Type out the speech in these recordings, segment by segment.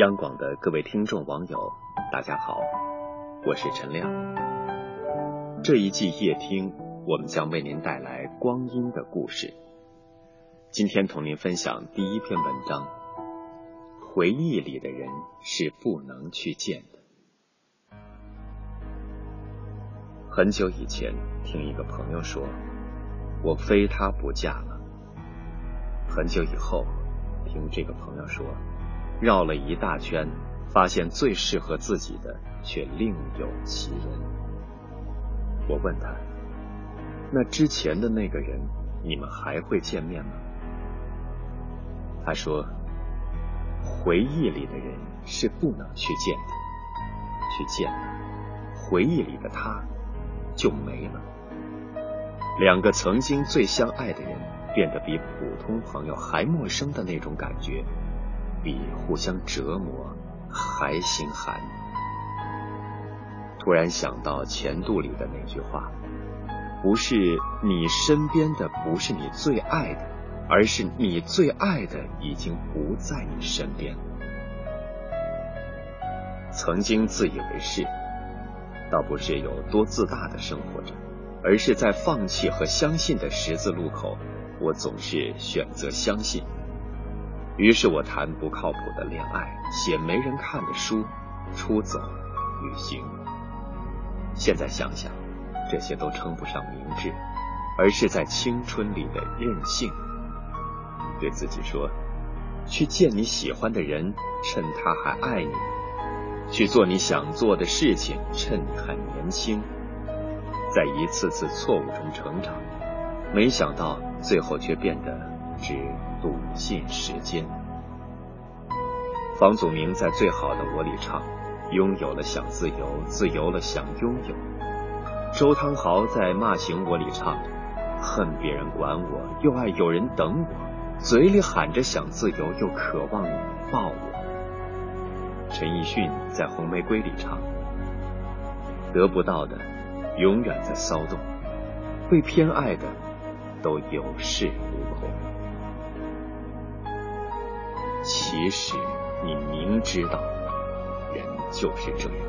央广的各位听众网友，大家好，我是陈亮。这一季夜听，我们将为您带来光阴的故事。今天同您分享第一篇文章：回忆里的人是不能去见的。很久以前，听一个朋友说，我非他不嫁了。很久以后，听这个朋友说。绕了一大圈，发现最适合自己的却另有其人。我问他：“那之前的那个人，你们还会见面吗？”他说：“回忆里的人是不能去见的，去见了，回忆里的他就没了。两个曾经最相爱的人，变得比普通朋友还陌生的那种感觉。”比互相折磨还心寒。突然想到钱度里的那句话：“不是你身边的不是你最爱的，而是你最爱的已经不在你身边。”曾经自以为是，倒不是有多自大的生活着，而是在放弃和相信的十字路口，我总是选择相信。于是我谈不靠谱的恋爱，写没人看的书，出走旅行。现在想想，这些都称不上明智，而是在青春里的任性。对自己说，去见你喜欢的人，趁他还爱你；去做你想做的事情，趁你还年轻。在一次次错误中成长，没想到最后却变得。只赌尽时间。房祖名在《最好的我》里唱：“拥有了想自由，自由了想拥有。”周汤豪在《骂醒我》里唱：“恨别人管我，又爱有人等我，嘴里喊着想自由，又渴望你抱我。”陈奕迅在《红玫瑰》里唱：“得不到的永远在骚动，被偏爱的都有恃无恐。”其实你明知道，人就是这样。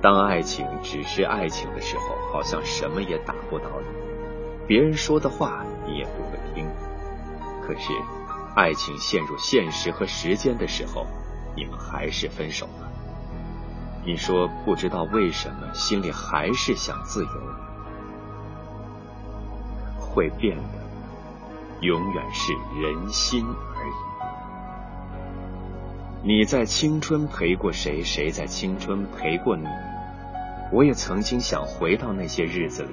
当爱情只是爱情的时候，好像什么也打不倒你，别人说的话你也不会听。可是，爱情陷入现实和时间的时候，你们还是分手了。你说不知道为什么，心里还是想自由。会变的，永远是人心。你在青春陪过谁？谁在青春陪过你？我也曾经想回到那些日子里，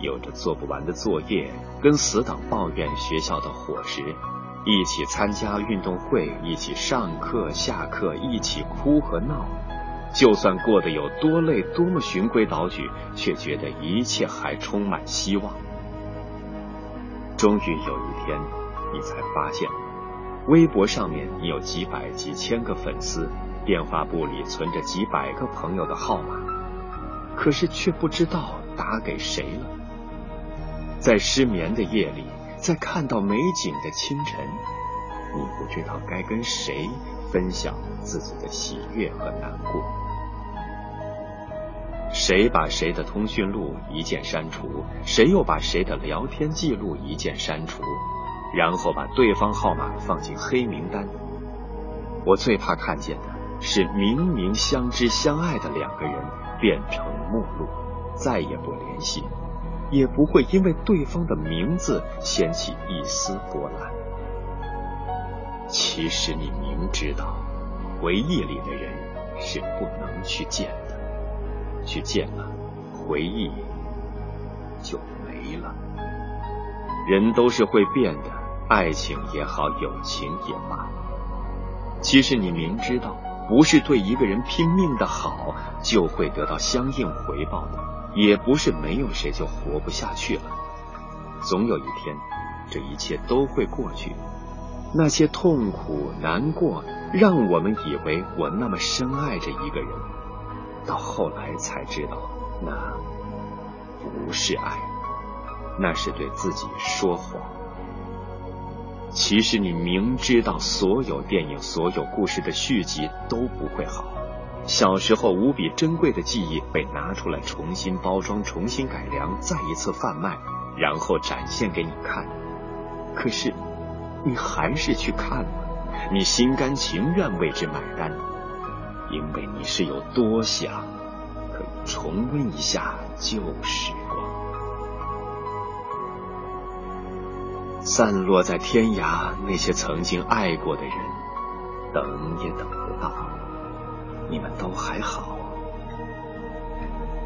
有着做不完的作业，跟死党抱怨学校的伙食，一起参加运动会，一起上课下课，一起哭和闹。就算过得有多累，多么循规蹈矩，却觉得一切还充满希望。终于有一天，你才发现。微博上面你有几百几千个粉丝，电话簿里存着几百个朋友的号码，可是却不知道打给谁了。在失眠的夜里，在看到美景的清晨，你不知道该跟谁分享自己的喜悦和难过。谁把谁的通讯录一键删除，谁又把谁的聊天记录一键删除。然后把对方号码放进黑名单。我最怕看见的是明明相知相爱的两个人变成陌路，再也不联系，也不会因为对方的名字掀起一丝波澜。其实你明知道，回忆里的人是不能去见的，去见了，回忆就没了。人都是会变的。爱情也好，友情也罢，其实你明知道，不是对一个人拼命的好就会得到相应回报的，也不是没有谁就活不下去了。总有一天，这一切都会过去。那些痛苦、难过，让我们以为我那么深爱着一个人，到后来才知道，那不是爱，那是对自己说谎。其实你明知道所有电影、所有故事的续集都不会好。小时候无比珍贵的记忆被拿出来重新包装、重新改良，再一次贩卖，然后展现给你看。可是，你还是去看了，你心甘情愿为之买单，因为你是有多想可以重温一下旧时散落在天涯那些曾经爱过的人，等也等不到。你们都还好，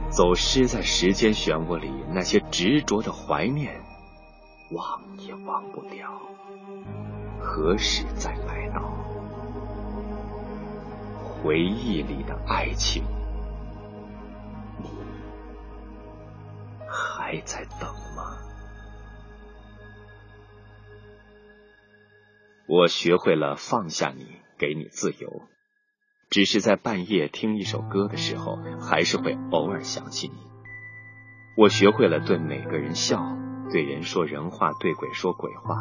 走失在时间漩涡里，那些执着的怀念，忘也忘不掉，何时再来到？回忆里的爱情，你还在等我学会了放下你，给你自由。只是在半夜听一首歌的时候，还是会偶尔想起你。我学会了对每个人笑，对人说人话，对鬼说鬼话。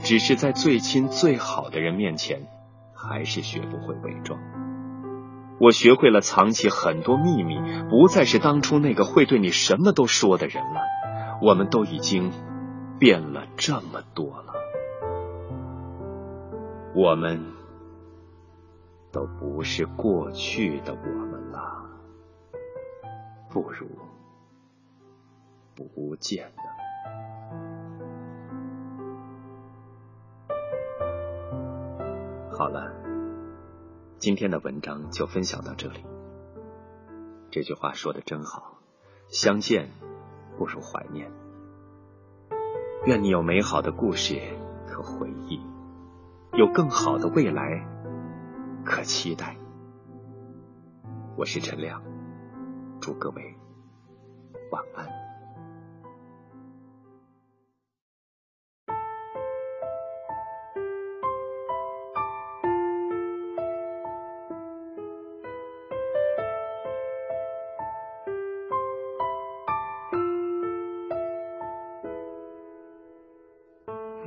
只是在最亲最好的人面前，还是学不会伪装。我学会了藏起很多秘密，不再是当初那个会对你什么都说的人了。我们都已经变了这么多了，我们。都不是过去的我们了，不如不见了。好了，今天的文章就分享到这里。这句话说的真好，相见不如怀念。愿你有美好的故事和回忆，有更好的未来。可期待。我是陈亮，祝各位晚安。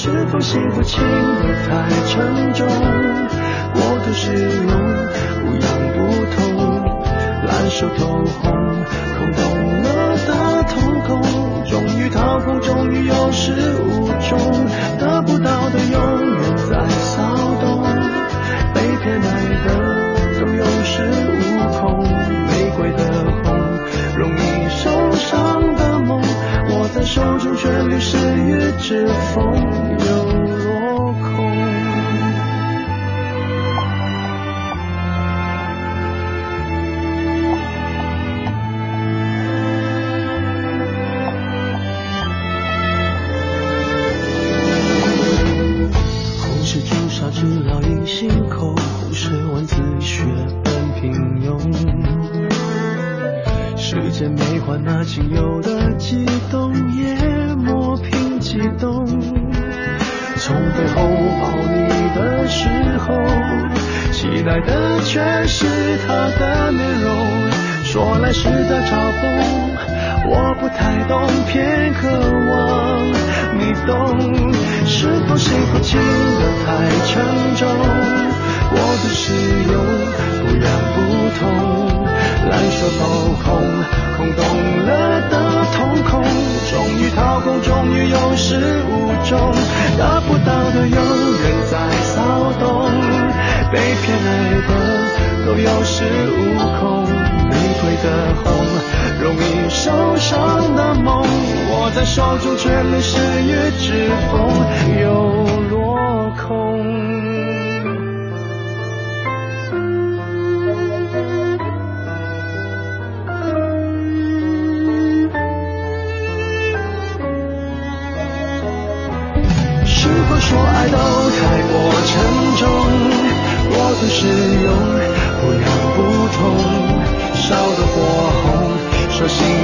是否幸福轻得太沉重？过度使用，不痒不痛，烂熟透红，空洞了的瞳孔，终于掏空，终于有始无终，得不到的永远青春里谁越之风流。见梅花那仅有的悸动也磨平激动，从背后抱你的时候，期待的却是她的面容，说来实在嘲讽，我不太懂，偏渴望你懂，是否幸福轻得太沉重？我的使用不痒不痛，烂熟透空，空洞了的瞳孔，终于掏空，终于有始无终，得不到的永远在骚动，被骗来的都有恃无恐，玫瑰的红，容易受伤的梦，握在手中却流失于指缝，又落空。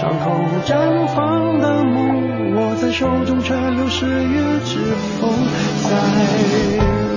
伤口绽放的梦，握在手中却流失于指缝，在。